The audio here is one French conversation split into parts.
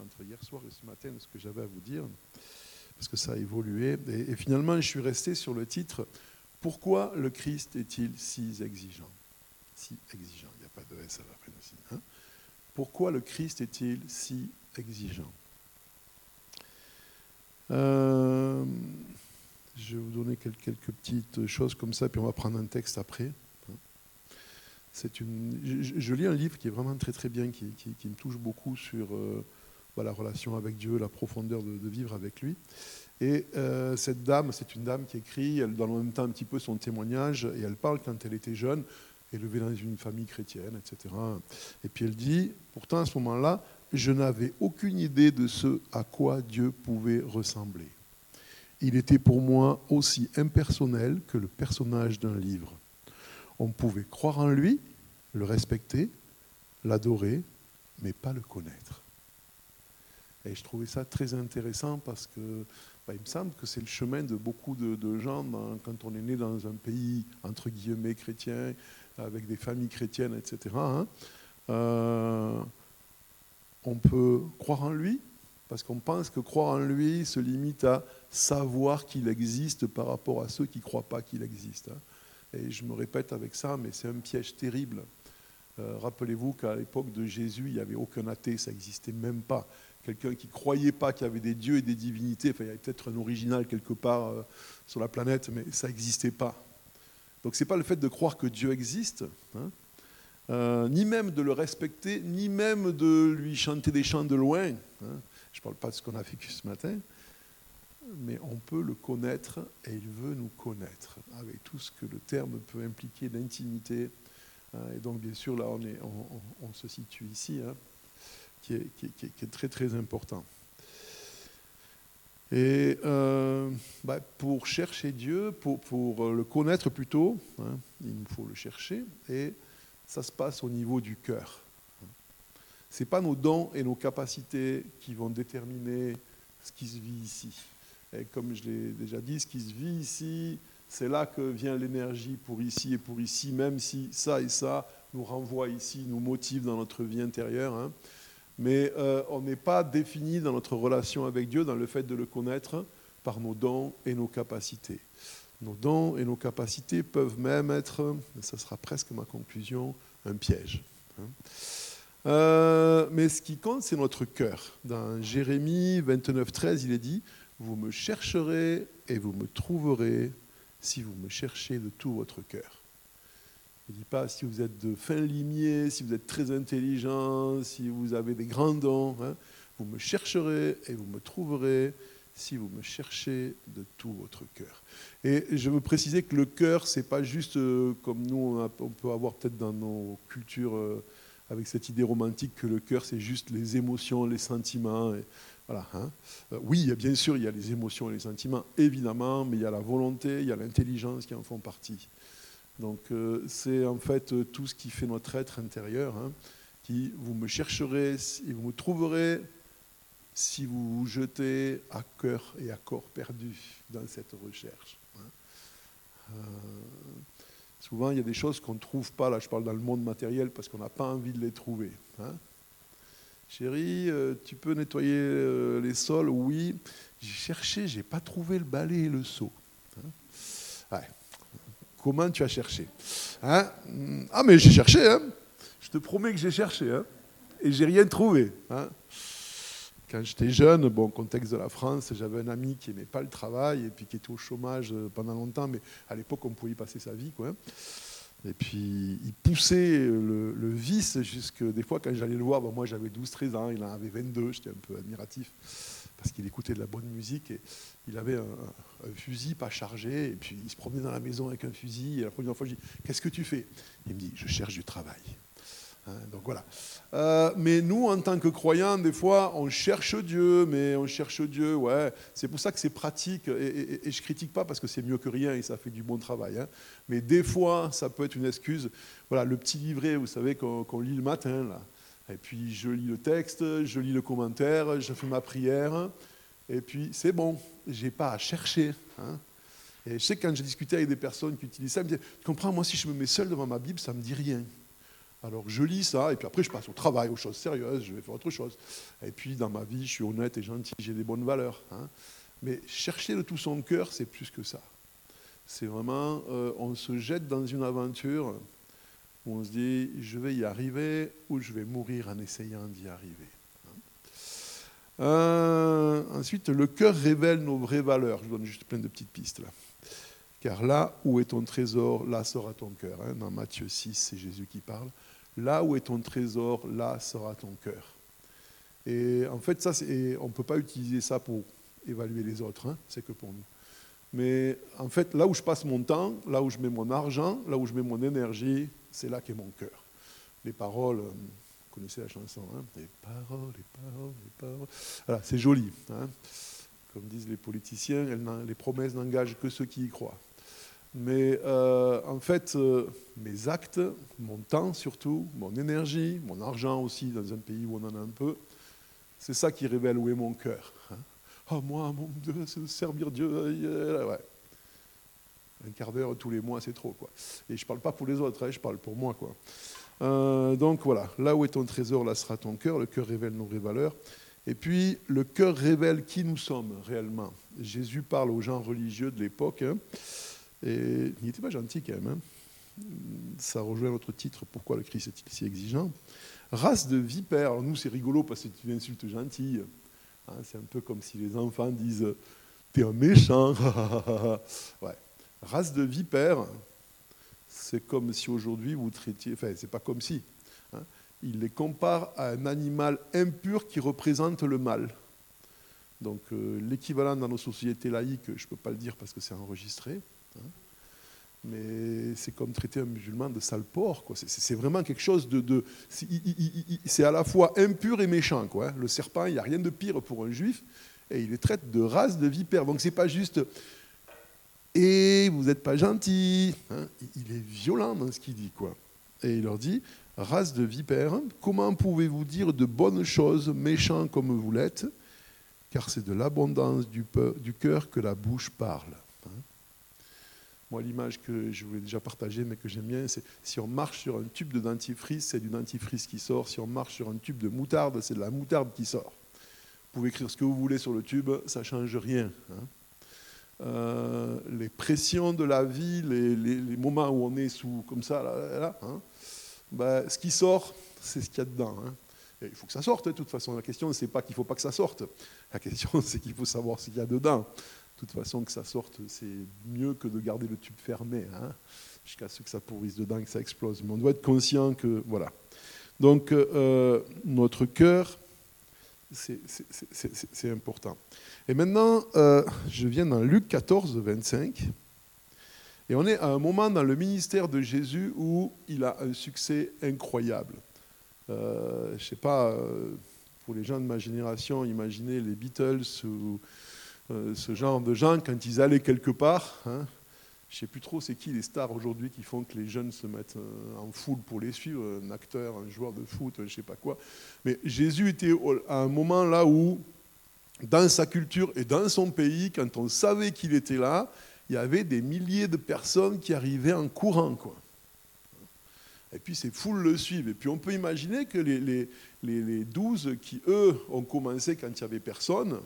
entre hier soir et ce matin ce que j'avais à vous dire, parce que ça a évolué. Et, finalement, je suis resté sur le titre Pourquoi le Christ est-il si exigeant? Si exigeant, il n'y a pas de S à la fin aussi. Hein Pourquoi le Christ est-il si exigeant? Euh, Je vais vous donner quelques, petites choses comme ça, puis on va prendre un texte après une, je, lis un livre qui est vraiment très très bien, qui, me touche beaucoup sur euh, bah, la relation avec Dieu, la profondeur de, vivre avec lui. Et euh, cette dame, c'est une dame qui écrit, elle donne en même temps un petit peu son témoignage, et elle parle quand elle était jeune, élevée dans une famille chrétienne, etc. Et puis elle dit, pourtant à ce moment-là, je n'avais aucune idée de ce à quoi Dieu pouvait ressembler. Il était pour moi aussi impersonnel que le personnage d'un livre on pouvait croire en lui, le respecter, l'adorer, mais pas le connaître. Et je trouvais ça très intéressant parce que bah, il me semble que c'est le chemin de beaucoup de, gens quand on est né dans un pays entre guillemets chrétien, avec des familles chrétiennes, etc. Hein. Euh, on peut croire en lui parce qu'on pense que croire en lui se limite à savoir qu'il existe par rapport à ceux qui ne croient pas qu'il existe. Hein. Et je me répète avec ça, mais c'est un piège terrible. Euh, rappelez-vous qu'à l'époque de Jésus, il n'y avait aucun athée, ça n'existait même pas. Quelqu'un qui ne croyait pas qu'il y avait des dieux et des divinités, enfin, il y avait peut-être un original quelque part euh, sur la planète, mais ça n'existait pas. Donc ce n'est pas le fait de croire que Dieu existe, hein, euh, ni même de le respecter, ni même de lui chanter des chants de loin. Hein. Je ne parle pas de ce qu'on a vécu ce matin, mais on peut le connaître et il veut nous connaître, avec tout ce que le terme peut impliquer d'intimité. Hein. Et donc, bien sûr, là, on, se situe ici, qui, est, très, très important. Et euh, bah, pour chercher Dieu, pour, pour, le connaître plutôt, hein, il nous faut le chercher, et ça se passe au niveau du cœur. Ce n'est pas nos dons et nos capacités qui vont déterminer ce qui se vit ici. Et comme je l'ai déjà dit, ce qui se vit ici, c'est là que vient l'énergie pour ici et pour ici, même si ça et ça nous renvoient ici, nous motivent dans notre vie intérieure. Hein. Mais euh, on n'est pas défini dans notre relation avec Dieu, dans le fait de le connaître, par nos dons et nos capacités. Nos dons et nos capacités peuvent même être, ça sera presque ma conclusion, un piège. Hein. Euh, mais ce qui compte, c'est notre cœur. Dans Jérémie 29, 13, il est dit vous me chercherez et vous me trouverez si vous me cherchez de tout votre cœur. Il ne dit pas si vous êtes de fin limier, si vous êtes très intelligent, si vous avez des grands dons. Hein. Vous me chercherez et vous me trouverez si vous me cherchez de tout votre cœur. Et je veux préciser que le cœur, ce n'est pas juste euh, comme nous, on, peut avoir peut-être dans nos cultures, euh, avec cette idée romantique que le cœur, c'est juste les émotions, les sentiments. Hein. Euh, oui, bien sûr, il y a les émotions et les sentiments, évidemment, mais il y a la volonté, il y a l'intelligence qui en font partie. Donc euh, c'est en fait euh, tout ce qui fait notre être intérieur, hein, qui vous me chercherez et vous me trouverez si vous vous jetez à cœur et à corps perdu dans cette recherche. Hein. souvent, il y a des choses qu'on ne trouve pas, là je parle dans le monde matériel, parce qu'on n'a pas envie de les trouver. Chérie, euh, tu peux nettoyer euh, les sols? Oui. J'ai cherché, j'ai pas trouvé le balai et le seau. Hein? Comment tu as cherché hein? Ah, mais j'ai cherché, hein. je te promets que j'ai cherché, hein. et j'ai rien trouvé. Hein? Quand j'étais jeune, bon, contexte de la France, j'avais un ami qui n'aimait pas le travail et puis qui était au chômage euh, pendant longtemps, mais à l'époque, on pouvait y passer sa vie. Quoi. Et puis, il poussait le, vice jusque des fois, quand j'allais le voir, moi j'avais 12-13 ans, il en avait 22, j'étais un peu admiratif, parce qu'il écoutait de la bonne musique, et il avait un, fusil pas chargé, et puis il se promenait dans la maison avec un fusil, et la première fois, je dis, qu'est-ce que tu fais? Il me dit, je cherche du travail. Hein, donc voilà. Euh, mais nous, en tant que croyants, des fois, on cherche Dieu, mais on cherche Dieu, ouais. C'est pour ça que c'est pratique, et, et, je critique pas parce que c'est mieux que rien et ça fait du bon travail. Hein. Mais des fois, ça peut être une excuse. Voilà, le petit livret, vous savez, qu'on lit le matin, là. Et puis je lis le texte, je lis le commentaire, je fais ma prière, et puis c'est bon, j'ai pas à chercher. Hein. Et je sais que quand j'ai discuté avec des personnes qui utilisent ça, ils me disent, tu comprends, moi si je me mets seul devant ma Bible, ça me dit rien. Alors je lis ça, et puis après je passe au travail, aux choses sérieuses, je vais faire autre chose. Et puis dans ma vie, je suis honnête et gentil, j'ai des bonnes valeurs. Hein. Mais chercher de tout son cœur, c'est plus que ça. C'est vraiment, euh, on se jette dans une aventure où on se dit, je vais y arriver ou je vais mourir en essayant d'y arriver. Euh, ensuite, le cœur révèle nos vraies valeurs. Je vous donne juste plein de petites pistes là. Car là où est ton trésor, là sera ton cœur. Hein. Dans Matthieu 6, c'est Jésus qui parle. Là où est ton trésor, là sera ton cœur. Et en fait, ça, on ne peut pas utiliser ça pour évaluer les autres, hein. c'est que pour nous. Mais en fait, là où je passe mon temps, là où je mets mon argent, là où je mets mon énergie, c'est là qu'est mon cœur. Les paroles, euh, vous connaissez la chanson, hein les paroles, les paroles, les paroles. Voilà, c'est joli. Hein Comme disent les politiciens, les promesses n'engagent que ceux qui y croient. Mais euh, en fait, euh, mes actes, mon temps surtout, mon énergie, mon argent aussi, dans un pays où on en a un peu, c'est ça qui révèle où est mon cœur. Hein. Oh, moi, mon Dieu, servir Dieu. Ouais. Un quart d'heure tous les mois, c'est trop. Quoi. Et je ne parle pas pour les autres, hein, je parle pour moi. Quoi. Euh, donc voilà, là où est ton trésor, là sera ton cœur. Le cœur révèle nos vraies valeurs. Et puis, le cœur révèle qui nous sommes réellement. Jésus parle aux gens religieux de l'époque. Hein. Et il n'était pas gentil quand même. Hein. Ça rejoint notre titre, Pourquoi le Christ est-il si exigeant? Race de vipères. Alors nous, c'est rigolo parce que c'est une insulte gentille. C'est un peu comme si les enfants disent T'es un méchant. ouais. Race de vipères, c'est comme si aujourd'hui vous traitiez. Enfin, c'est pas comme si. Hein. il les compare à un animal impur qui représente le mal. Donc euh, l'équivalent dans nos sociétés laïques, je ne peux pas le dire parce que c'est enregistré, Hein. Mais c'est comme traiter un musulman de sale porc. C'est vraiment quelque chose de. c'est à la fois impur et méchant. Quoi, hein. Le serpent, il n'y a rien de pire pour un juif. Et il les traite de race de vipère. Donc c'est pas juste. Et vous n'êtes pas gentil. Hein. Il est violent dans ce qu'il dit. Quoi. Et il leur dit race de vipère, comment pouvez-vous dire de bonnes choses, méchants comme vous l'êtes Car c'est de l'abondance du, cœur que la bouche parle. Moi, l'image que je voulais déjà partager, mais que j'aime bien, c'est si on marche sur un tube de dentifrice, c'est du dentifrice qui sort. Si on marche sur un tube de moutarde, c'est de la moutarde qui sort. Vous pouvez écrire ce que vous voulez sur le tube, ça ne change rien. Hein. Euh, les pressions de la vie, les, moments où on est sous comme ça, là, hein, ben, ce qui sort, c'est ce qu'il y a dedans. Hein. il faut que ça sorte, de toute façon. La question, c'est pas qu'il ne faut pas que ça sorte. La question, c'est qu'il faut savoir ce qu'il y a dedans toute façon, que ça sorte, c'est mieux que de garder le tube fermé, hein, jusqu'à ce que ça pourrisse dedans, que ça explose. Mais on doit être conscient que, voilà. Donc, euh, notre cœur, c'est important. Et maintenant, euh, je viens dans Luc 14, 25. Et on est à un moment dans le ministère de Jésus où il a un succès incroyable. Euh, je ne sais pas, pour les gens de ma génération, imaginez les Beatles ou euh, ce genre de gens, quand ils allaient quelque part, hein, je ne sais plus trop c'est qui les stars aujourd'hui qui font que les jeunes se mettent euh, en foule pour les suivre, un acteur, un joueur de foot, je ne sais pas quoi. Mais Jésus était à un moment là où, dans sa culture et dans son pays, quand on savait qu'il était là, il y avait des milliers de personnes qui arrivaient en courant. Quoi. Et puis ces foules le suivent. Et puis on peut imaginer que les, les, les, douze qui, eux, ont commencé quand il n'y avait personne,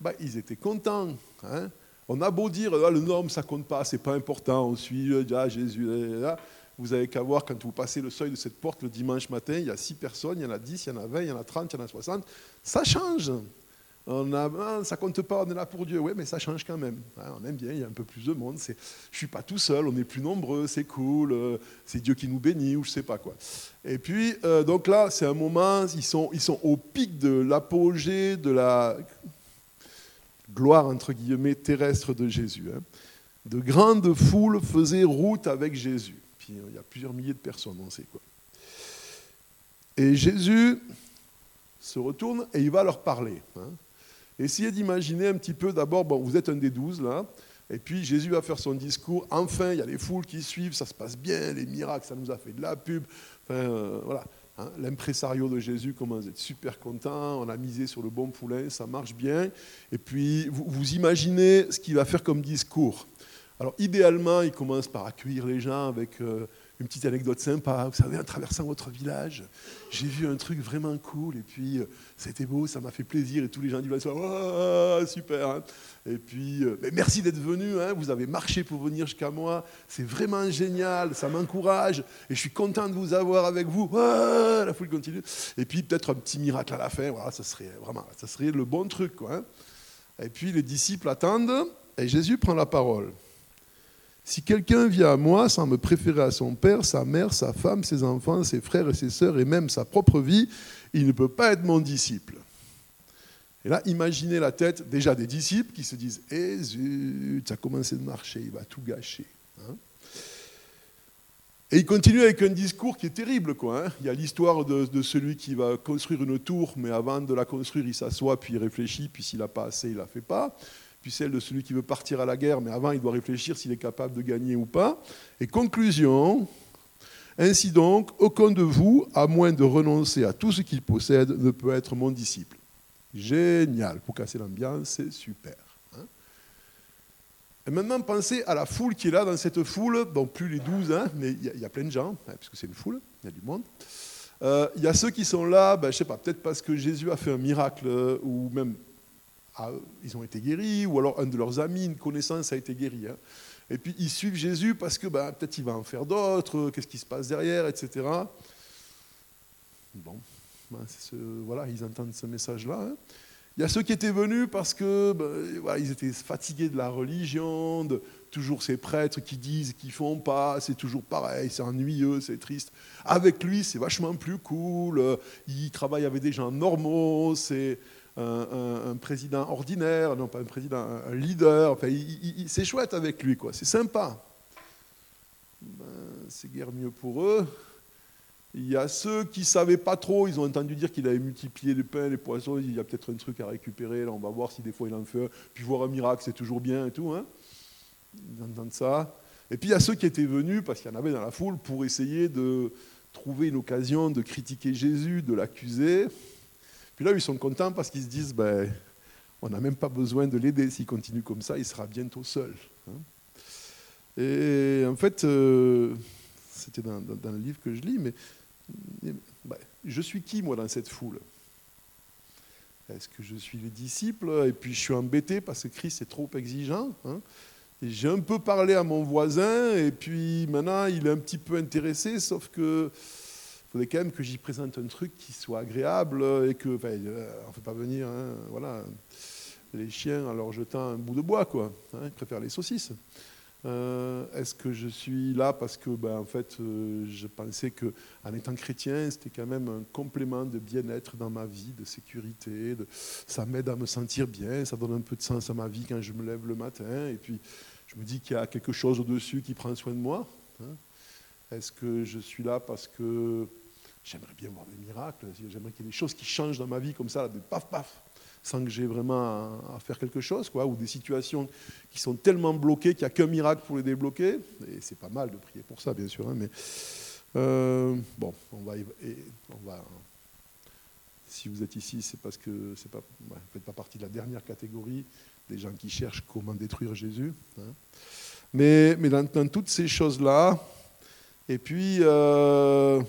bah, ils étaient contents. Hein. On a beau dire, ah, le norme, ça compte pas, c'est pas important, on suit ah, Jésus. Là. Vous avez qu'à voir quand vous passez le seuil de cette porte le dimanche matin, il y a six personnes, il y en a dix, il y en a vingt, il y en a trente, il y en a soixante. Ça change. On a, ah, ça compte pas, on est là pour Dieu. Oui, mais ça change quand même. Hein, on aime bien, il y a un peu plus de monde. Je suis pas tout seul, on est plus nombreux, c'est cool. Euh, c'est Dieu qui nous bénit ou je sais pas quoi. Et puis, euh, donc là, c'est un moment, ils sont, au pic de l'apogée, de la gloire entre guillemets terrestre de Jésus. Hein. De grandes foules faisaient route avec Jésus. Puis il y a plusieurs milliers de personnes, on sait quoi. Et Jésus se retourne et il va leur parler. Hein. Essayez d'imaginer un petit peu d'abord, bon, vous êtes un des douze là, et puis Jésus va faire son discours. Enfin, il y a les foules qui suivent, ça se passe bien, les miracles, ça nous a fait de la pub. Enfin, euh, voilà. Hein, L'impresario de Jésus commence à être super content, on a misé sur le bon poulain, ça marche bien. Et puis, vous, imaginez ce qu'il va faire comme discours. Alors, idéalement, il commence par accueillir les gens avec euh, une petite anecdote sympa. Vous savez, en traversant votre village, j'ai vu un truc vraiment cool, et puis euh, c'était beau, ça m'a fait plaisir, et tous les gens du village oh, super. Hein. et puis, euh, merci d'être venu, hein. vous avez marché pour venir jusqu'à moi, c'est vraiment génial, ça m'encourage, et je suis content de vous avoir avec vous. la foule continue. Et puis peut-être un petit miracle à la fin, voilà, ça serait vraiment, ça serait le bon truc. Quoi, hein. Et puis les disciples attendent, et Jésus prend la parole. Si quelqu'un vient à moi sans me préférer à son père, sa mère, sa femme, ses enfants, ses frères et ses sœurs, et même sa propre vie, il ne peut pas être mon disciple. Et là, imaginez la tête déjà des disciples qui se disent Eh zut, ça a commencé de marcher, il va tout gâcher. Hein. et il continue avec un discours qui est terrible. Quoi, hein. Il y a l'histoire de, de, celui qui va construire une tour, mais avant de la construire, il s'assoit, puis il réfléchit, puis s'il n'a pas assez, il ne la fait pas puis celle de celui qui veut partir à la guerre, mais avant il doit réfléchir s'il est capable de gagner ou pas. Et conclusion, ainsi donc, aucun de vous, à moins de renoncer à tout ce qu'il possède, ne peut être mon disciple. Génial, pour casser l'ambiance, c'est super. Hein. et maintenant, pensez à la foule qui est là dans cette foule, donc plus les douze, hein, mais il y, a plein de gens, hein, puisque c'est une foule, il y a du monde. Euh, il y a ceux qui sont là, ben, je ne sais pas, peut-être parce que Jésus a fait un miracle, euh, ou même ils ont été guéris, ou alors un de leurs amis, une connaissance a été guéri. Hein. Et puis ils suivent Jésus parce que ben, peut-être il va en faire d'autres, qu'est-ce qui se passe derrière, etc. Bon, ben, voilà, ils entendent ce message-là. Hein. Il y a ceux qui étaient venus parce que ben, ils étaient fatigués de la religion, de toujours ces prêtres qui disent qu'ils font pas, c'est toujours pareil, c'est ennuyeux, c'est triste. Avec lui, c'est vachement plus cool. Il travaille avec des gens normaux, c'est un, président ordinaire, non pas un président, un leader. Enfin, c'est chouette avec lui, quoi. C'est sympa. Ben, c'est guère mieux pour eux. Il y a ceux qui ne savaient pas trop, ils ont entendu dire qu'il avait multiplié les pains, les poissons, il y a peut-être un truc à récupérer, là on va voir si des fois il en fait un, puis voir un miracle, c'est toujours bien et tout. Hein. Ils entendent ça. Et puis il y a ceux qui étaient venus, parce qu'il y en avait dans la foule, pour essayer de trouver une occasion de critiquer Jésus, de l'accuser. Puis là, ils sont contents parce qu'ils se disent, ben, on n'a même pas besoin de l'aider. S'il continue comme ça, il sera bientôt seul. Hein. Et en fait, euh, c'était dans, le livre que je lis, mais ben, je suis qui, moi, dans cette foule? Est-ce que je suis les disciples Et puis je suis embêté parce que Christ est trop exigeant. Hein. j'ai un peu parlé à mon voisin, et puis maintenant, il est un petit peu intéressé, sauf que faudrait quand même que j'y présente un truc qui soit agréable et que, enfin, euh, on ne fait pas venir, hein, voilà, les chiens en leur jetant un bout de bois, quoi. Hein, ils préfèrent les saucisses. Euh, est-ce que je suis là parce que, ben, en fait, euh, je pensais que, en étant chrétien, c'était quand même un complément de bien-être dans ma vie, de sécurité. Ça m'aide à me sentir bien, ça donne un peu de sens à ma vie quand je me lève le matin. Et puis, je me dis qu'il y a quelque chose au-dessus qui prend soin de moi. Hein. Est-ce que je suis là parce que J'aimerais bien voir des miracles, j'aimerais qu'il y ait des choses qui changent dans ma vie comme ça, de paf paf, sans que j'ai vraiment à, faire quelque chose, quoi, ou des situations qui sont tellement bloquées qu'il n'y a qu'un miracle pour les débloquer. Et c'est pas mal de prier pour ça, bien sûr, hein, mais euh, bon, on va, si vous êtes ici, c'est parce que vous ne faites pas partie de la dernière catégorie des gens qui cherchent comment détruire Jésus. Hein. Mais, mais dans, toutes ces choses-là, et puis, euh,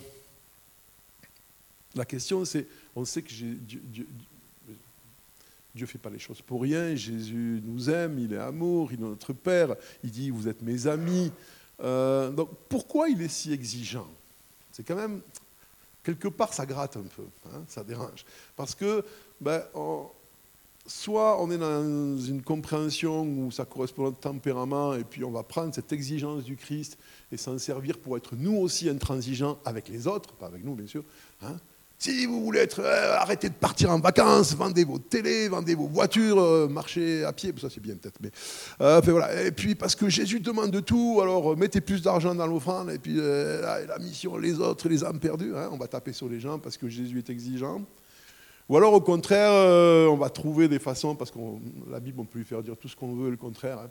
la question, c'est, on sait que Dieu ne fait pas les choses pour rien, Jésus nous aime, il est amour, il est notre Père, il dit, vous êtes mes amis. Euh, donc pourquoi il est si exigeant? C'est quand même, quelque part, ça gratte un peu, hein, ça dérange. Parce que, ben, soit on est dans une compréhension où ça correspond à notre tempérament, et puis on va prendre cette exigence du Christ et s'en servir pour être nous aussi intransigeants avec les autres, pas avec nous bien sûr, hein, si vous voulez être, euh, arrêtez de partir en vacances, vendez vos télés, vendez vos voitures, euh, marchez à pied, ça c'est bien peut-être. Euh. Et puis parce que Jésus demande de tout, alors mettez plus d'argent dans l'offrande, et puis la, mission, les autres, les âmes perdues, hein, on va taper sur les gens parce que Jésus est exigeant. Ou alors au contraire, on va trouver des façons, parce que la Bible, on peut lui faire dire tout ce qu'on veut, le contraire. Hein.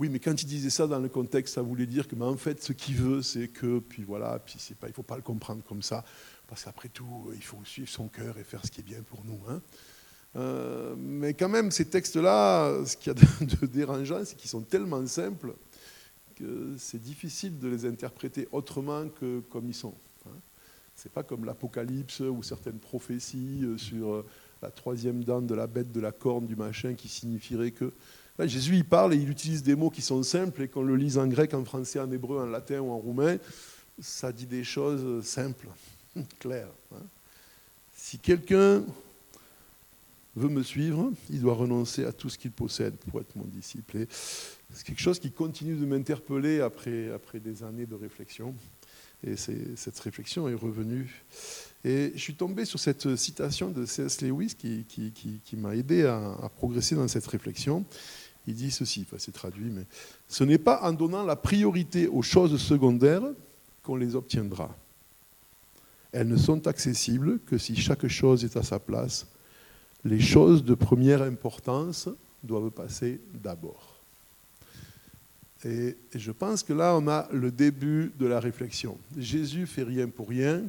Oui, mais quand il disait ça dans le contexte, ça voulait dire que, en fait, ce qu'il veut, c'est que, puis voilà, puis pas, il ne faut pas le comprendre comme ça. Parce qu'après tout, il faut suivre son cœur et faire ce qui est bien pour nous. Hein. Euh, mais quand même, ces textes-là, ce qu'il y a de, dérangeant, c'est qu'ils sont tellement simples que c'est difficile de les interpréter autrement que comme ils sont. Hein. C'est pas comme l'Apocalypse ou certaines prophéties euh, sur euh, la troisième dent de la bête, de la corne, du machin, qui signifierait que. Jésus, il parle et il utilise des mots qui sont simples et qu'on le lise en grec, en français, en hébreu, en latin ou en roumain, ça dit des choses simples, claires. Hein. Si quelqu'un veut me suivre, il doit renoncer à tout ce qu'il possède pour être mon disciple. c'est quelque chose qui continue de m'interpeller après, après des années de réflexion. Et cette réflexion est revenue. Et je suis tombé sur cette citation de C.S. Lewis qui, qui, m'a aidé à, progresser dans cette réflexion. Il dit ceci, c'est traduit, mais ce n'est pas en donnant la priorité aux choses secondaires qu'on les obtiendra. Elles ne sont accessibles que si chaque chose est à sa place les choses de première importance doivent passer d'abord. Et je pense que là, on a le début de la réflexion. Jésus fait rien pour rien.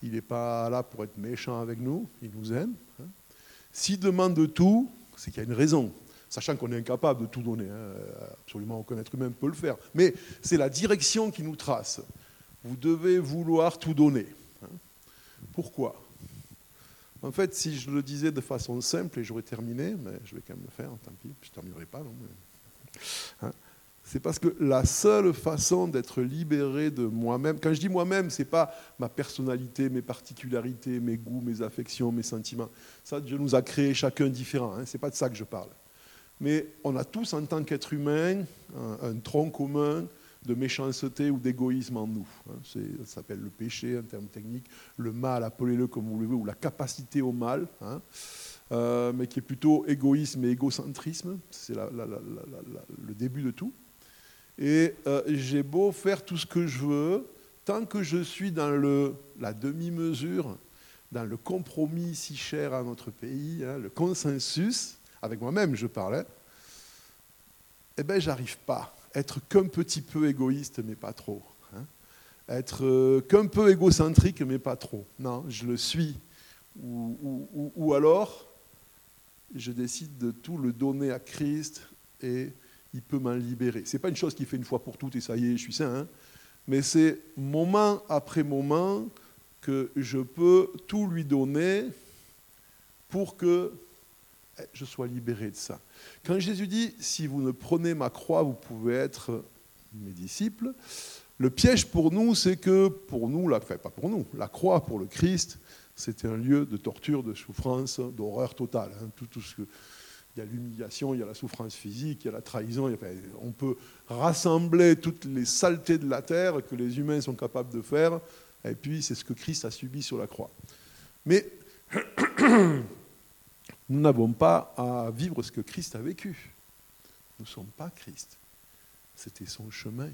Il n'est pas là pour être méchant avec nous. Il nous aime. Hein. S'il demande tout, c'est qu'il y a une raison. Sachant qu'on est incapable de tout donner. Hein. Absolument aucun être humain peut le faire. Mais c'est la direction qui nous trace. Vous devez vouloir tout donner. Pourquoi? En fait, si je le disais de façon simple, et j'aurais terminé, mais je vais quand même le faire, tant pis, je ne terminerai pas. Hein, c'est parce que la seule façon d'être libéré de moi-même, quand je dis moi-même, ce n'est pas ma personnalité, mes particularités, mes goûts, mes affections, mes sentiments. Ça, Dieu nous a créés chacun différent, hein, ce n'est pas de ça que je parle. Mais on a tous, en tant qu'être humain, un tronc commun, de méchanceté ou d'égoïsme en nous. Hein. ça s'appelle le péché en termes techniques, le mal, appelez-le comme vous le voulez, ou la capacité au mal, hein. euh, mais qui est plutôt égoïsme et égocentrisme. C'est le début de tout. Et euh, j'ai beau faire tout ce que je veux, tant que je suis dans la demi-mesure, dans le compromis si cher à notre pays, hein, le consensus, avec moi-même je parlais, eh bien, j'arrive pas être qu'un petit peu égoïste, mais pas trop. Hein. Être euh, qu'un peu égocentrique, mais pas trop. Non, je le suis. Ou, alors, je décide de tout le donner à Christ et il peut m'en libérer. Ce n'est pas une chose qui fait une fois pour toutes et ça y est, je suis saint. Hein. mais c'est moment après moment que je peux tout lui donner pour que je sois libéré de ça. Quand Jésus dit, si vous ne prenez ma croix, vous pouvez être mes disciples, le piège pour nous, c'est que pour nous, la, enfin pas pour nous, la croix pour le Christ, c'était un lieu de torture, de souffrance, d'horreur totale. Hein. tout, ce que, il y a l'humiliation, il y a la souffrance physique, il y a la trahison. on peut rassembler toutes les saletés de la terre que les humains sont capables de faire, et puis c'est ce que Christ a subi sur la croix. Mais Nous n'avons pas à vivre ce que Christ a vécu. Nous ne sommes pas Christ. C'était son chemin.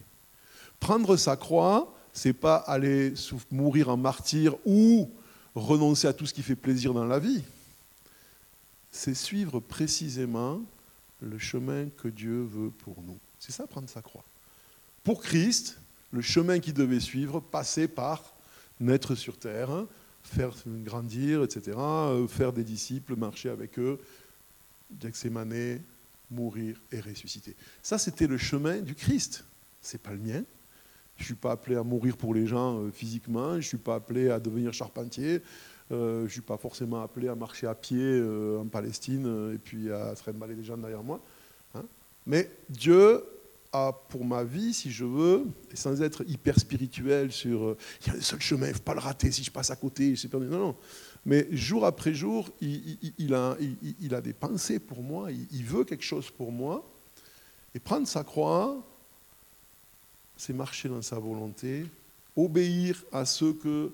Prendre sa croix, c'est pas aller mourir en martyr ou renoncer à tout ce qui fait plaisir dans la vie. C'est suivre précisément le chemin que Dieu veut pour nous. C'est ça, prendre sa croix. Pour Christ, le chemin qu'il devait suivre passait par naître sur terre, faire grandir, etc., euh, faire des disciples, marcher avec eux, d'Axémané, mourir et ressusciter. Ça, c'était le chemin du Christ. C'est pas le mien. Je suis pas appelé à mourir pour les gens euh, physiquement, je suis pas appelé à devenir charpentier, euh, je suis pas forcément appelé à marcher à pied en Palestine et puis à trimballer les gens derrière moi. Hein. Mais Dieu pour ma vie, si je veux, sans être hyper spirituel sur euh, il y a le seul chemin, il ne faut pas le rater, si je passe à côté, je suis perdu. Non, non. Mais jour après jour, il, a, il, a, des pensées pour moi, il, veut quelque chose pour moi. Et prendre sa croix, c'est marcher dans sa volonté, obéir à ce que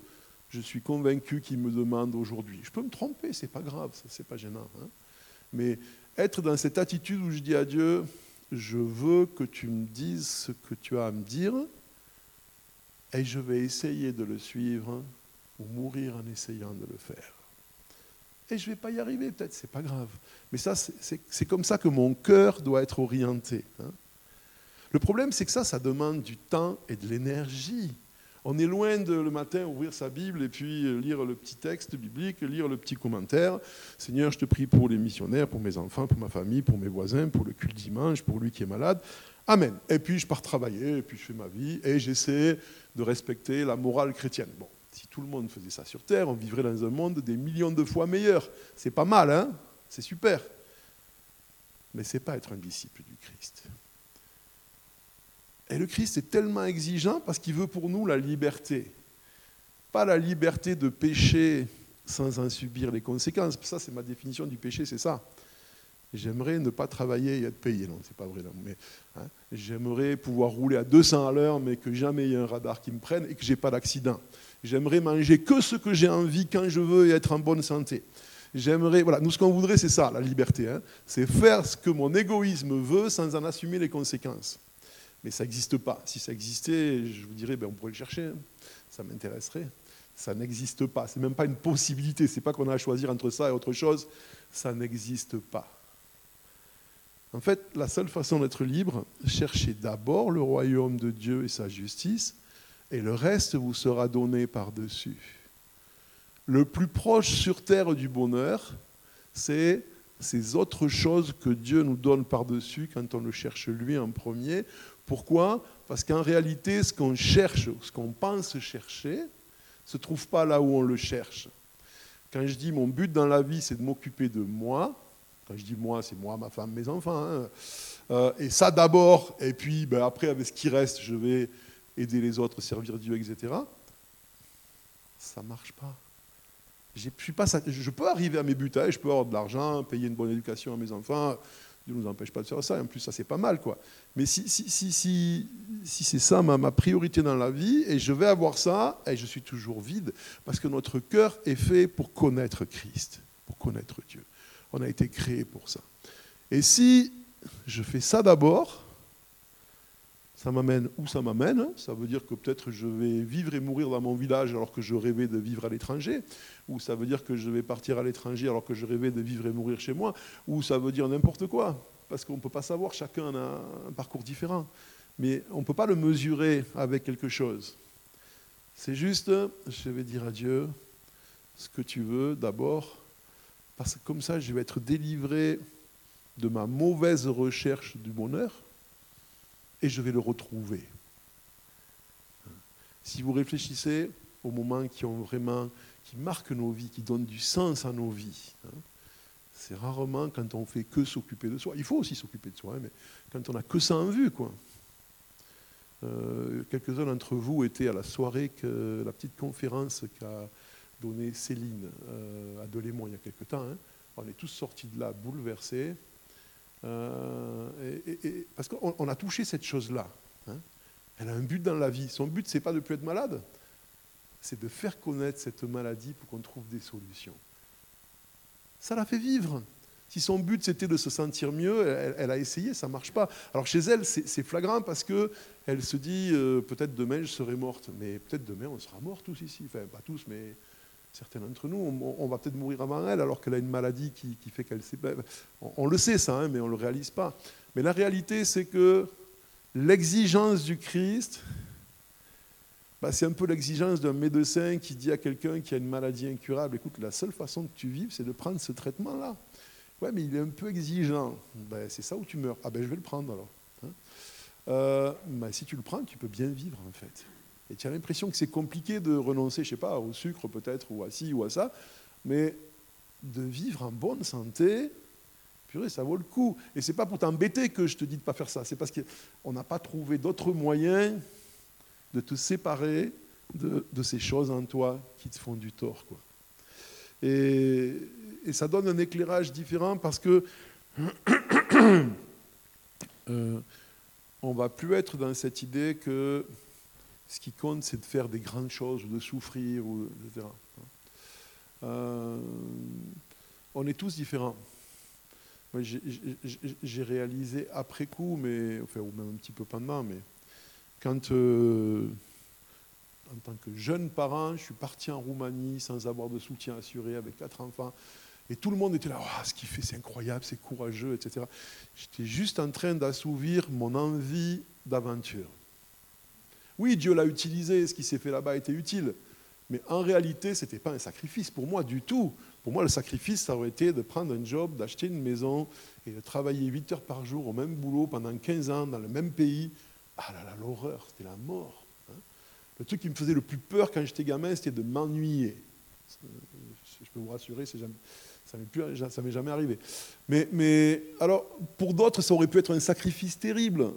je suis convaincu qu'il me demande aujourd'hui. Je peux me tromper, c'est pas grave, c'est pas gênant. Hein. Mais être dans cette attitude où je dis à Dieu, je veux que tu me dises ce que tu as à me dire et je vais essayer de le suivre ou mourir en essayant de le faire. Et je ne vais pas y arriver, peut-être, c'est pas grave. Mais ça, c'est comme ça que mon cœur doit être orienté. Hein. Le problème, c'est que ça, ça demande du temps et de l'énergie. On est loin de le matin ouvrir sa Bible et puis euh, lire le petit texte biblique, lire le petit commentaire. Seigneur, je te prie pour les missionnaires, pour mes enfants, pour ma famille, pour mes voisins, pour le culte dimanche, pour lui qui est malade. Amen. Et puis je pars travailler, et puis je fais ma vie, et j'essaie de respecter la morale chrétienne. Bon, si tout le monde faisait ça sur Terre, on vivrait dans un monde des millions de fois meilleur. C'est pas mal, hein? C'est super. Mais c'est pas être un disciple du Christ. Et le Christ est tellement exigeant parce qu'il veut pour nous la liberté. Pas la liberté de pécher sans en subir les conséquences. Ça, c'est ma définition du péché, c'est ça. J'aimerais ne pas travailler et être payé. Non, c'est pas vrai. Mais hein, j'aimerais pouvoir rouler à 200 à l'heure, mais que jamais il y ait un radar qui me prenne et que j'ai pas d'accident. J'aimerais manger que ce que j'ai envie quand je veux et être en bonne santé. J'aimerais, voilà, nous ce qu'on voudrait, c'est ça, la liberté. Hein. c'est faire ce que mon égoïsme veut sans en assumer les conséquences. Mais ça n'existe pas. Si ça existait, je vous dirais, ben, on pourrait le chercher. Hein. Ça m'intéresserait. Ça n'existe pas. C'est même pas une possibilité. C'est pas qu'on a à choisir entre ça et autre chose. Ça n'existe pas. En fait, la seule façon d'être libre, cherchez d'abord le royaume de Dieu et sa justice, et le reste vous sera donné par-dessus. Le plus proche sur terre du bonheur, c'est ces autres choses que Dieu nous donne par-dessus quand on le cherche lui en premier. Pourquoi? Parce qu'en réalité, ce qu'on cherche, ce qu'on pense chercher, ne se trouve pas là où on le cherche. Quand je dis mon but dans la vie, c'est de m'occuper de moi, quand je dis moi, c'est moi, ma femme, mes enfants. Hein. Euh, et ça d'abord, et puis ben, après, avec ce qui reste, je vais aider les autres, servir Dieu, etc. Ça ne marche pas. Pas, je peux arriver à mes buts, hein, je peux avoir de l'argent, payer une bonne éducation à mes enfants. Dieu ne nous empêche pas de faire ça, et en plus ça c'est pas mal. quoi. Mais si, si, si, si, c'est ça ma, ma, priorité dans la vie, et je vais avoir ça, et je suis toujours vide, parce que notre cœur est fait pour connaître Christ, pour connaître Dieu. On a été créé pour ça. Et si je fais ça d'abord, ça m'amène où ça m'amène. Ça veut dire que peut-être je vais vivre et mourir dans mon village alors que je rêvais de vivre à l'étranger. Ou ça veut dire que je vais partir à l'étranger alors que je rêvais de vivre et mourir chez moi. Ou ça veut dire n'importe quoi. Parce qu'on ne peut pas savoir, chacun a un parcours différent. Mais on ne peut pas le mesurer avec quelque chose. C'est juste, je vais dire à Dieu ce que tu veux d'abord parce que comme ça, je vais être délivré de ma mauvaise recherche du bonheur et je vais le retrouver. Si vous réfléchissez aux moments qui ont vraiment, qui marquent nos vies, qui donnent du sens à nos vies, hein, c'est rarement quand on fait que s'occuper de soi. Il faut aussi s'occuper de soi, hein, mais quand on n'a que ça en vue, quoi. Euh, quelques-uns d'entre vous étaient à la soirée, que, la petite conférence qu'a donné Céline euh, à Delémont il y a quelque temps. Hein. On est tous sortis de là bouleversés. Euh, parce qu'on a touché cette chose-là. Hein. Elle a un but dans la vie. Son but, c'est pas de plus être malade, c'est de faire connaître cette maladie pour qu'on trouve des solutions. Ça l'a fait vivre. Si son but c'était de se sentir mieux, elle, a essayé, ça ne marche pas. Alors chez elle, c'est flagrant parce que elle se dit euh, peut-être demain je serai morte, mais peut-être demain on sera mort tous ici. Enfin, pas tous, mais certains d'entre nous, on, va peut-être mourir avant elle, alors qu'elle a une maladie qui, fait qu'elle. On, on, le sait ça, hein, mais on ne le réalise pas. Mais la réalité, c'est que l'exigence du Christ, bah, c'est un peu l'exigence d'un médecin qui dit à quelqu'un qui a une maladie incurable, écoute, la seule façon que tu vives, c'est de prendre ce traitement-là. Ouais, mais il est un peu exigeant. Ben, c'est ça où tu meurs. Ah ben je vais le prendre alors. Hein. Euh, ben, si tu le prends, tu peux bien vivre en fait. Et tu as l'impression que c'est compliqué de renoncer, je sais pas, au sucre peut-être, ou à ci ou à ça, mais de vivre en bonne santé, purée, ça vaut le coup. Et c'est pas pour t'embêter que je te dis de ne pas faire ça, c'est parce qu'on n'a pas trouvé d'autres moyens de te séparer de, ces choses en toi qui te font du tort. Quoi. Et, et ça donne un éclairage différent parce que euh, on va plus être dans cette idée que ce qui compte, c'est de faire des grandes choses, ou de souffrir, ou, etc. Euh, on est tous différents. J'ai réalisé après coup, mais, enfin, ou même un petit peu pendant, mais quand, euh, en tant que jeune parent, je suis parti en Roumanie sans avoir de soutien assuré avec quatre enfants, et tout le monde était là, ce qu'il fait, c'est incroyable, c'est courageux, etc. J'étais juste en train d'assouvir mon envie d'aventure. Oui, Dieu l'a utilisé, ce qui s'est fait là-bas était utile. Mais en réalité, ce n'était pas un sacrifice pour moi du tout. Pour moi, le sacrifice, ça aurait été de prendre un job, d'acheter une maison et de travailler 8 heures par jour au même boulot pendant 15 ans dans le même pays. Ah là là, l'horreur, c'était la mort. Hein. Le truc qui me faisait le plus peur quand j'étais gamin, c'était de m'ennuyer. Je peux vous rassurer, ça ne m'est jamais arrivé. Mais, mais alors, pour d'autres, ça aurait pu être un sacrifice terrible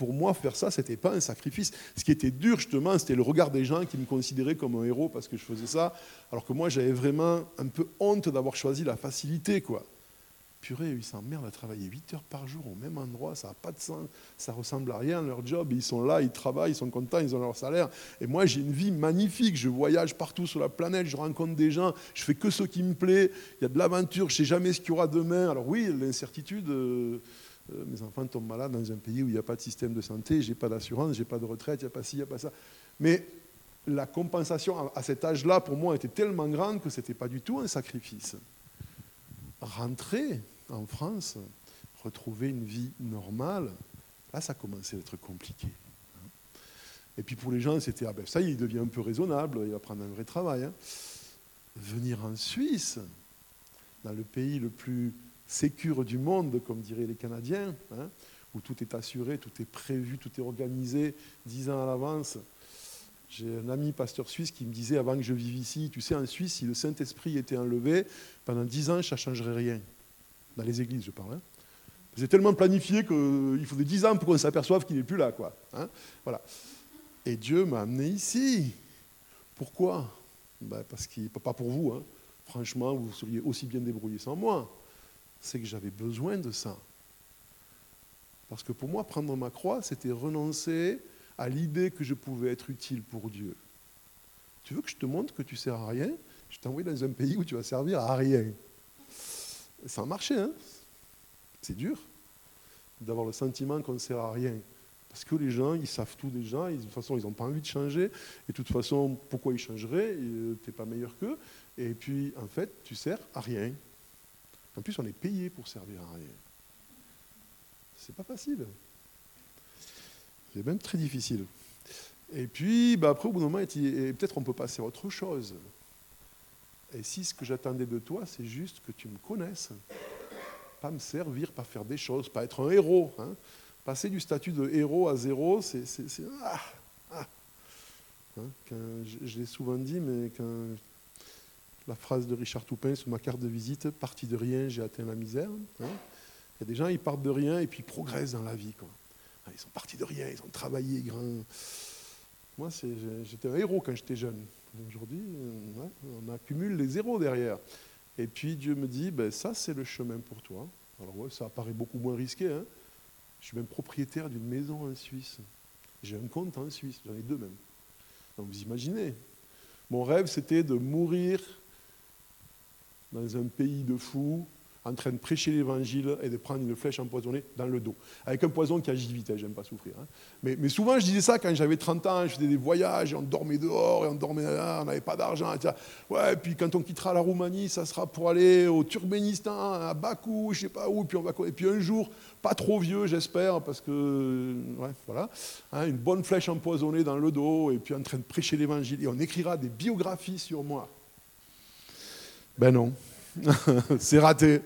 pour moi, faire ça, ce n'était pas un sacrifice. Ce qui était dur, justement, c'était le regard des gens qui me considéraient comme un héros parce que je faisais ça, alors que moi, j'avais vraiment un peu honte d'avoir choisi la facilité, quoi. Purée, ils s'emmerdent à travailler 8 heures par jour au même endroit, ça n'a pas de sens, ça ressemble à rien, leur job, ils sont là, ils travaillent, ils sont contents, ils ont leur salaire. Et moi, j'ai une vie magnifique, je voyage partout sur la planète, je rencontre des gens, je fais que ce qui me plaît, il y a de l'aventure, je ne sais jamais ce qu'il y aura demain. Alors oui, l'incertitude... Euh, mes enfants tombent malades dans un pays où il n'y a pas de système de santé, j'ai pas d'assurance, j'ai pas de retraite, il n'y a pas ci, il n'y a pas ça. Mais la compensation à cet âge-là, pour moi, était tellement grande que ce n'était pas du tout un sacrifice. Rentrer en France, retrouver une vie normale, là, ça commençait à être compliqué. Et puis pour les gens, c'était, ah ben ça y est, il devient un peu raisonnable, il va prendre un vrai travail. Hein. Venir en Suisse, dans le pays le plus sécure du monde, comme diraient les Canadiens, hein, où tout est assuré, tout est prévu, tout est organisé dix ans à l'avance. J'ai un ami pasteur suisse qui me disait avant que je vive ici, tu sais, en Suisse, si le Saint-Esprit était enlevé, pendant dix ans, ça ne changerait rien. Dans les églises, je parle. Hein. C'est tellement planifié qu'il faudrait dix ans pour qu'on s'aperçoive qu'il n'est plus là. Quoi, hein. voilà. Et Dieu m'a amené ici. Pourquoi? Ben Parce qu'il pas pour vous. Hein. Franchement, vous seriez aussi bien débrouillé sans moi c'est que j'avais besoin de ça. Parce que pour moi, prendre ma croix, c'était renoncer à l'idée que je pouvais être utile pour Dieu. Tu veux que je te montre que tu sers à rien? Je t'envoie dans un pays où tu vas servir à rien. Ça a marché, hein? C'est dur d'avoir le sentiment qu'on ne sert à rien. Parce que les gens, ils savent tout déjà, de toute façon, ils n'ont pas envie de changer. Et de toute façon, pourquoi ils changeraient? Tu n'es pas meilleur qu'eux. Et puis, en fait, tu sers à rien. En plus, on est payé pour servir à rien. C'est pas facile. C'est même très difficile. Et puis, bah, après, au bout d'un moment, peut-être on peut passer à autre chose. Et si ce que j'attendais de toi, c'est juste que tu me connaisses, pas me servir, pas faire des choses, pas être un héros. Hein. Passer du statut de héros à zéro, c'est. Ah, ah. Hein, je, l'ai souvent dit, mais quand la phrase de Richard Toupin sur ma carte de visite, parti de rien, j'ai atteint la misère. Hein. Il y a des gens, ils partent de rien et puis ils progressent dans la vie. Ils sont partis de rien, ils ont travaillé grand. Moi, j'étais un héros quand j'étais jeune. Aujourd'hui, euh, on accumule les zéros derrière. Et puis Dieu me dit, ben, ça c'est le chemin pour toi. Alors ouais, ça paraît beaucoup moins risqué. Hein. Je suis même propriétaire d'une maison en Suisse. J'ai un compte en Suisse, j'en ai deux même. Donc vous imaginez, mon rêve c'était de mourir dans un pays de fous, en train de prêcher l'évangile et de prendre une flèche empoisonnée dans le dos. Avec un poison qui agit vite, hein, j'aime pas souffrir. Hein. Mais, souvent, je disais ça quand j'avais 30 ans, je faisais des voyages, et on dormait dehors, et on dormait là, on n'avait pas d'argent. Ouais, puis quand on quittera la Roumanie, ça sera pour aller au Turkménistan, à Bakou, je sais pas où, puis on va... Et puis un jour, pas trop vieux, j'espère, parce que, voilà, hein, une bonne flèche empoisonnée dans le dos, et puis en train de prêcher l'évangile, et on écrira des biographies sur moi. Ben non, c'est raté.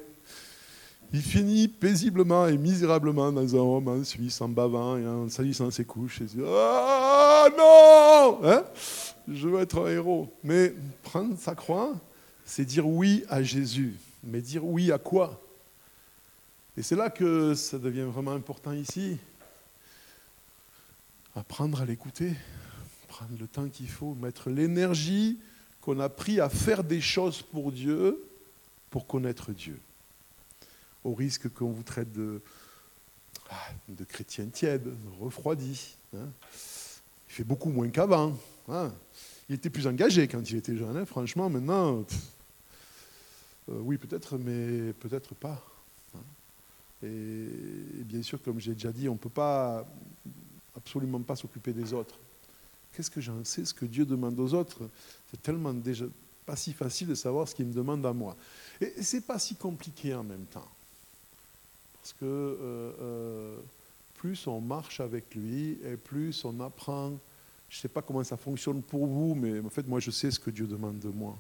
Il finit paisiblement et misérablement dans un homme en Suisse en bavant et en salissant ses couches. Et dit, ah non hein? Je veux être un héros. Mais prendre sa croix, c'est dire oui à Jésus. Mais dire oui à quoi? Et c'est là que ça devient vraiment important ici. Apprendre à l'écouter, prendre le temps qu'il faut, mettre l'énergie qu'on a pris à faire des choses pour Dieu pour connaître Dieu. Au risque qu'on vous traite de, ah, chrétien tiède, refroidi. Hein. Il fait beaucoup moins qu'avant. Hein. Il était plus engagé quand il était jeune, hein. franchement, maintenant, euh, oui peut-être, mais peut-être pas. Et, et, bien sûr, comme j'ai déjà dit, on ne peut pas absolument pas s'occuper des autres. Qu'est-ce que j'en sais Ce que Dieu demande aux autres, c'est tellement déjà pas si facile de savoir ce qu'il me demande à moi. Et ce n'est pas si compliqué en même temps. Parce que euh, euh, plus on marche avec lui et plus on apprend Je ne sais pas comment ça fonctionne pour vous, mais en fait, moi, je sais ce que Dieu demande de moi.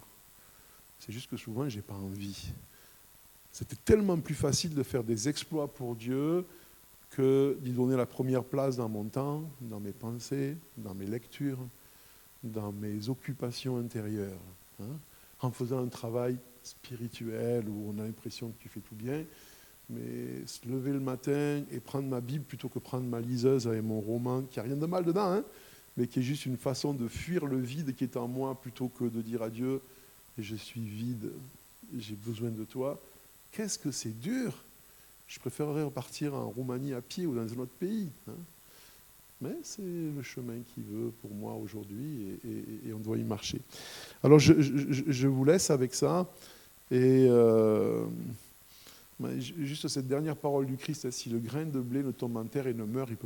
C'est juste que souvent, je n'ai pas envie. C'était tellement plus facile de faire des exploits pour Dieu que d'y donner la première place dans mon temps, dans mes pensées, dans mes lectures, dans mes occupations intérieures. Hein. en faisant un travail spirituel où on a l'impression que tu fais tout bien, mais se lever le matin et prendre ma Bible plutôt que prendre ma liseuse avec mon roman, qui n'a rien de mal dedans, hein, mais qui est juste une façon de fuir le vide qui est en moi plutôt que de dire à Dieu, je suis vide, j'ai besoin de toi. Qu'est-ce que c'est dur Je préférerais repartir en Roumanie à pied ou dans un autre pays. Hein. Mais c'est le chemin qui veut pour moi aujourd'hui et, on doit y marcher. Alors je, vous laisse avec ça. Et euh, juste cette dernière parole du Christ, si le grain de blé ne tombe en terre et ne meurt, il,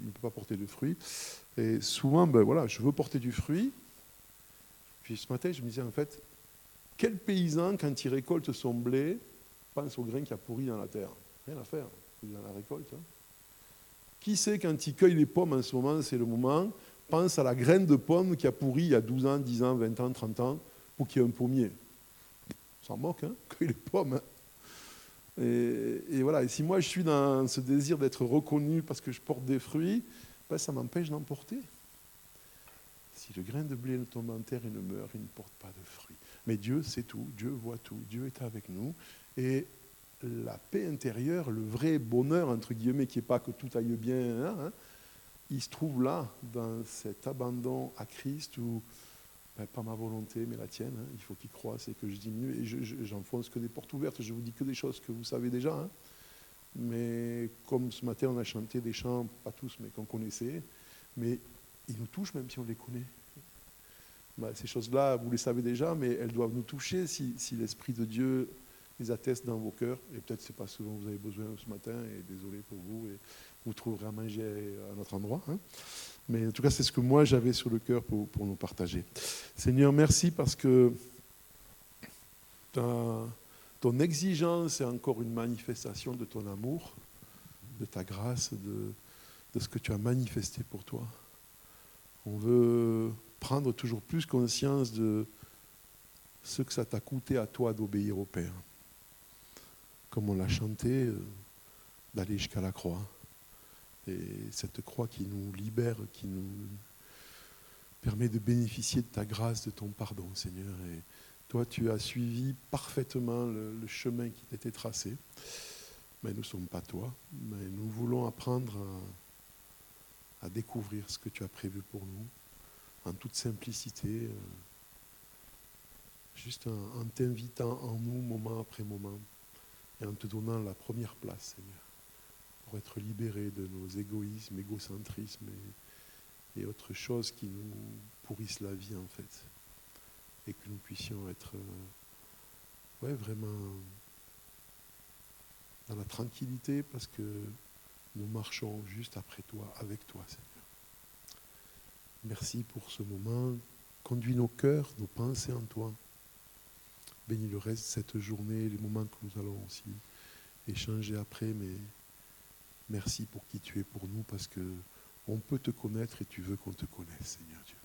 il ne peut pas porter de fruits. Et souvent, ben voilà, je veux porter du fruit. Puis ce matin, je me disais en fait, quel paysan, quand il récolte son blé, pense au grain qui a pourri dans la terre? Rien à faire, il la récolte. Hein. Qui sait quand il cueille les pommes en ce moment, c'est le moment, pense à la graine de pomme qui a pourri il y a 12 ans, 10 ans, 20 ans, 30 ans, pour qu'il y ait un pommier. On s'en moque, hein cueille les pommes. Hein. et, voilà, et si moi je suis dans ce désir d'être reconnu parce que je porte des fruits, ben, ça m'empêche d'emporter. Si le grain de blé ne tombe en terre et ne meurt, il ne porte pas de fruits. Mais Dieu sait tout, Dieu voit tout, Dieu est avec nous. Et la paix intérieure, le vrai bonheur, entre guillemets, qui n'est pas que tout aille bien, hein, hein, il se trouve là, dans cet abandon à Christ où, ben, pas ma volonté, mais la tienne, hein, il faut qu'il croisse et que je diminue. Et j'enfonce que des portes ouvertes, je vous dis que des choses que vous savez déjà. Mais comme ce matin, on a chanté des chants, pas tous, mais qu'on connaissait, mais ils nous touchent même si on les connaît. Ben, ces choses-là, vous les savez déjà, mais elles doivent nous toucher si, si l'Esprit de Dieu les atteste dans vos cœurs. Et peut-être c'est pas ce dont vous avez besoin ce matin, et désolé pour vous, et vous trouverez à manger à notre endroit. Hein. Mais en tout cas, c'est ce que moi j'avais sur le cœur pour, pour, nous partager. Seigneur, merci parce que ton exigence est encore une manifestation de ton amour, de ta grâce, de, de ce que tu as manifesté pour toi. On veut prendre toujours plus conscience de ce que ça t'a coûté à toi d'obéir au Père comme on l'a chanté, euh, d'aller jusqu'à la croix. Et cette croix qui nous libère, qui nous permet de bénéficier de ta grâce, de ton pardon, Seigneur. Et toi, tu as suivi parfaitement le, chemin qui t'était tracé. Mais nous ne sommes pas toi. Mais nous voulons apprendre à, découvrir ce que tu as prévu pour nous, en toute simplicité, euh, juste en t'invitant en nous moment après moment et en te donnant la première place, Seigneur, pour être libérés de nos égoïsmes, égocentrismes et, autres choses qui nous pourrissent la vie en fait. Et que nous puissions être euh, ouais, vraiment dans la tranquillité parce que nous marchons juste après toi, avec toi, Seigneur. Merci pour ce moment. Conduis nos cœurs, nos pensées en toi. Bénis le reste de cette journée, les moments que nous allons aussi échanger après, mais merci pour qui tu es pour nous, parce que on peut te connaître et tu veux qu'on te connaisse, Seigneur Dieu.